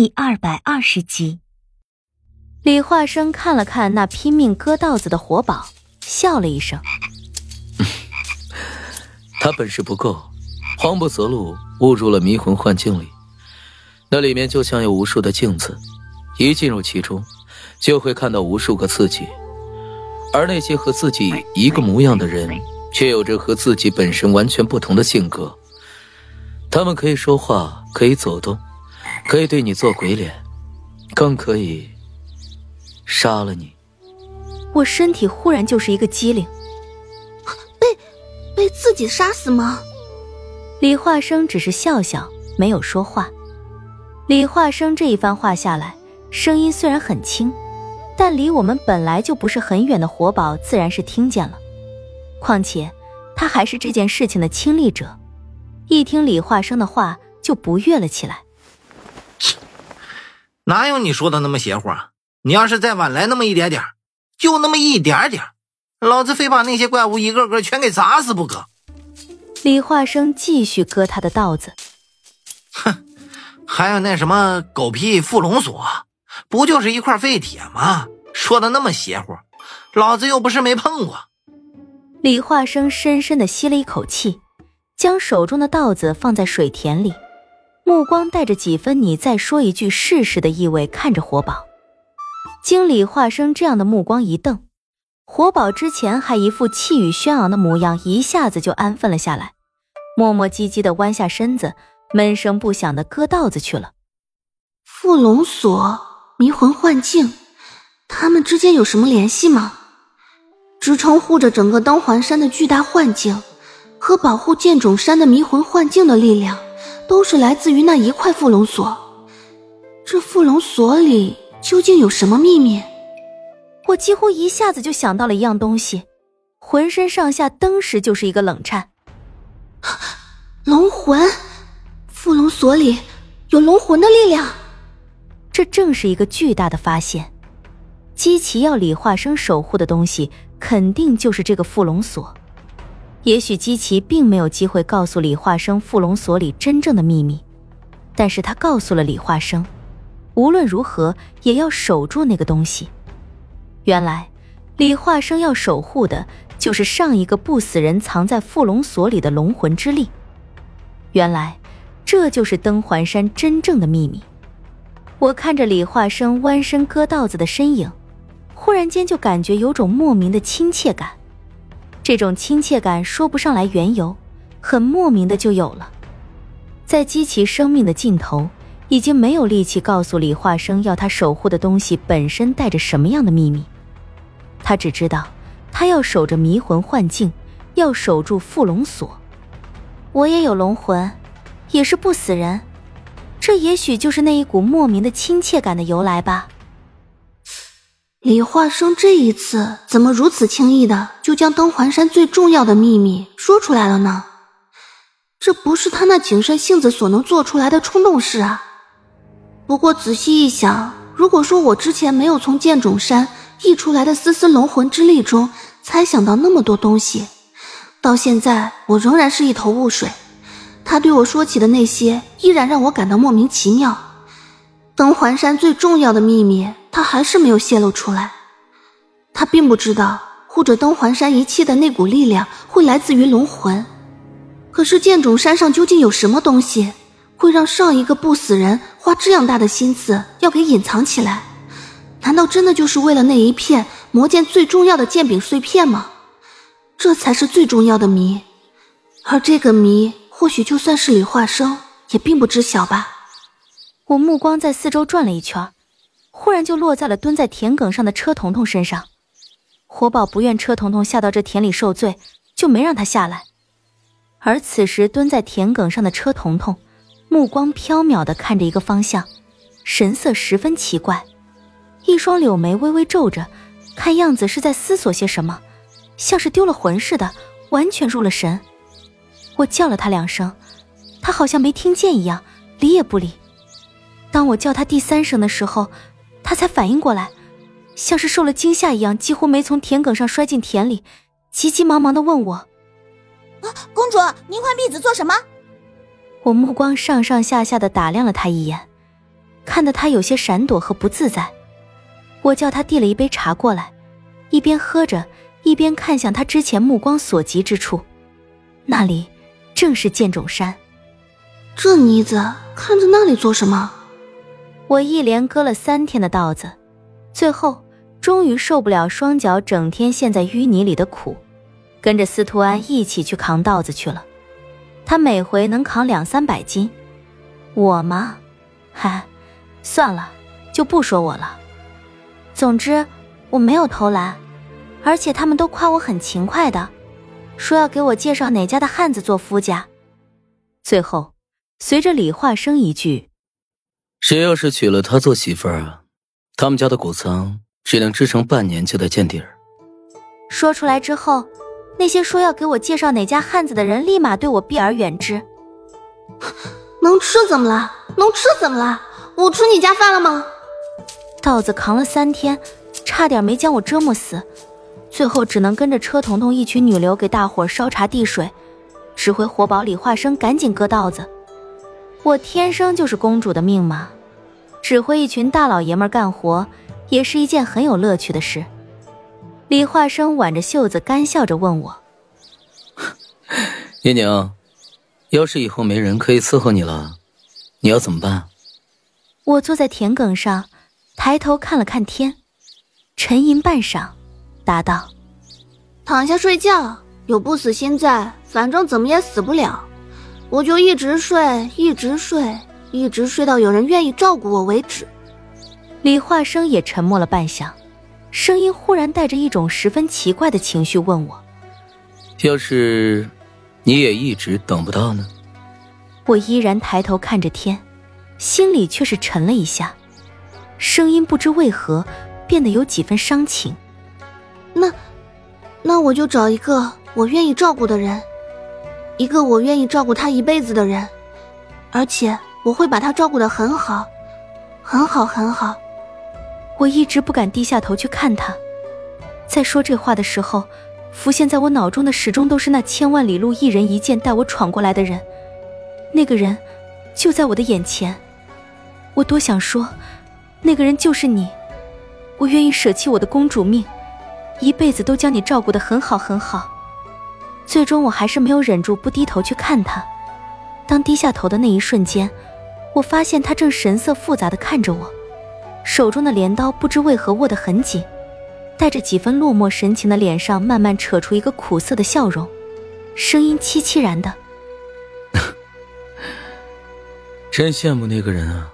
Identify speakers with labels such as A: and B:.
A: 第二百二十集，
B: 李化生看了看那拼命割稻子的活宝，笑了一声：“
C: 他本事不够，慌不择路，误入了迷魂幻境里。那里面就像有无数的镜子，一进入其中，就会看到无数个自己。而那些和自己一个模样的人，却有着和自己本身完全不同的性格。他们可以说话，可以走动。”可以对你做鬼脸，更可以杀了你。
B: 我身体忽然就是一个机灵，
D: 被被自己杀死吗？
B: 李化生只是笑笑，没有说话。李化生这一番话下来，声音虽然很轻，但离我们本来就不是很远的活宝自然是听见了。况且他还是这件事情的亲历者，一听李化生的话就不悦了起来。
E: 哪有你说的那么邪乎啊？你要是再晚来那么一点点，就那么一点点，老子非把那些怪物一个个全给砸死不可！
B: 李化生继续割他的稻子。
E: 哼，还有那什么狗屁缚龙锁，不就是一块废铁吗？说的那么邪乎，老子又不是没碰过。
B: 李化生深深的吸了一口气，将手中的稻子放在水田里。目光带着几分“你再说一句试试”的意味，看着活宝。经理化生这样的目光一瞪，活宝之前还一副气宇轩昂的模样，一下子就安分了下来，磨磨唧唧的弯下身子，闷声不响的割稻子去了。
D: 缚龙锁、迷魂幻境，他们之间有什么联系吗？支撑护着整个灯环山的巨大幻境，和保护剑冢山的迷魂幻境的力量。都是来自于那一块缚龙锁，这缚龙锁里究竟有什么秘密？
B: 我几乎一下子就想到了一样东西，浑身上下登时就是一个冷颤。
D: 龙魂，缚龙锁里有龙魂的力量，
B: 这正是一个巨大的发现。姬奇要李化生守护的东西，肯定就是这个缚龙锁。也许姬奇并没有机会告诉李化生缚龙锁里真正的秘密，但是他告诉了李化生，无论如何也要守住那个东西。原来，李化生要守护的就是上一个不死人藏在缚龙锁里的龙魂之力。原来，这就是登环山真正的秘密。我看着李化生弯身割稻子的身影，忽然间就感觉有种莫名的亲切感。这种亲切感说不上来缘由，很莫名的就有了。在激起生命的尽头，已经没有力气告诉李化生要他守护的东西本身带着什么样的秘密。他只知道，他要守着迷魂幻境，要守住缚龙锁。我也有龙魂，也是不死人，这也许就是那一股莫名的亲切感的由来吧。
D: 李化生这一次怎么如此轻易的就将登环山最重要的秘密说出来了呢？这不是他那谨慎性子所能做出来的冲动事啊！不过仔细一想，如果说我之前没有从剑冢山溢出来的丝丝龙魂之力中猜想到那么多东西，到现在我仍然是一头雾水。他对我说起的那些，依然让我感到莫名其妙。登环山最重要的秘密。他还是没有泄露出来。他并不知道护着登环山一切的那股力量会来自于龙魂。可是剑冢山上究竟有什么东西，会让上一个不死人花这样大的心思要给隐藏起来？难道真的就是为了那一片魔剑最重要的剑柄碎片吗？这才是最重要的谜。而这个谜，或许就算是李化生也并不知晓吧。
B: 我目光在四周转了一圈。忽然就落在了蹲在田埂上的车彤彤身上，活宝不愿车彤彤下到这田里受罪，就没让他下来。而此时蹲在田埂上的车彤彤，目光飘渺的看着一个方向，神色十分奇怪，一双柳眉微微皱着，看样子是在思索些什么，像是丢了魂似的，完全入了神。我叫了他两声，他好像没听见一样，理也不理。当我叫他第三声的时候，他才反应过来，像是受了惊吓一样，几乎没从田埂上摔进田里，急急忙忙的问我：“
F: 啊，公主，您换婢子做什么？”
B: 我目光上上下下的打量了他一眼，看得他有些闪躲和不自在。我叫他递了一杯茶过来，一边喝着，一边看向他之前目光所及之处，那里正是剑冢山。
D: 这妮子看着那里做什么？
B: 我一连割了三天的稻子，最后终于受不了双脚整天陷在淤泥里的苦，跟着司徒安一起去扛稻子去了。他每回能扛两三百斤，我嘛，嗨，算了，就不说我了。总之，我没有偷懒，而且他们都夸我很勤快的，说要给我介绍哪家的汉子做夫家。最后，随着李化生一句：“
C: 谁要是娶了她做媳妇儿啊，他们家的谷仓只能支撑半年就得见底儿。”
B: 说出来之后，那些说要给我介绍哪家汉子的人，立马对我避而远之。
D: 能吃怎么了？能吃怎么了？我吃你家饭了吗？
B: 稻子扛了三天，差点没将我折磨死，最后只能跟着车彤彤一群女流给大伙烧茶递水，指挥活宝李化生赶紧割稻子。我天生就是公主的命嘛，指挥一群大老爷们干活，也是一件很有乐趣的事。李化生挽着袖子，干笑着问我：“
C: 叶宁，要是以后没人可以伺候你了，你要怎么办？”
B: 我坐在田埂上。抬头看了看天，沉吟半晌，答道：“
D: 躺下睡觉，有不死心在，反正怎么也死不了。我就一直睡，一直睡，一直睡到有人愿意照顾我为止。”
B: 李化生也沉默了半晌，声音忽然带着一种十分奇怪的情绪问我：“
C: 要是你也一直等不到呢？”
B: 我依然抬头看着天，心里却是沉了一下。声音不知为何变得有几分伤情。
D: 那，那我就找一个我愿意照顾的人，一个我愿意照顾他一辈子的人，而且我会把他照顾的很好，很好，很好。
B: 我一直不敢低下头去看他，在说这话的时候，浮现在我脑中的始终都是那千万里路一人一剑带我闯过来的人，那个人就在我的眼前。我多想说。那个人就是你，我愿意舍弃我的公主命，一辈子都将你照顾的很好很好。最终，我还是没有忍住不低头去看他。当低下头的那一瞬间，我发现他正神色复杂的看着我，手中的镰刀不知为何握得很紧，带着几分落寞神情的脸上慢慢扯出一个苦涩的笑容，声音凄凄然的：“
C: 真羡慕那个人啊。”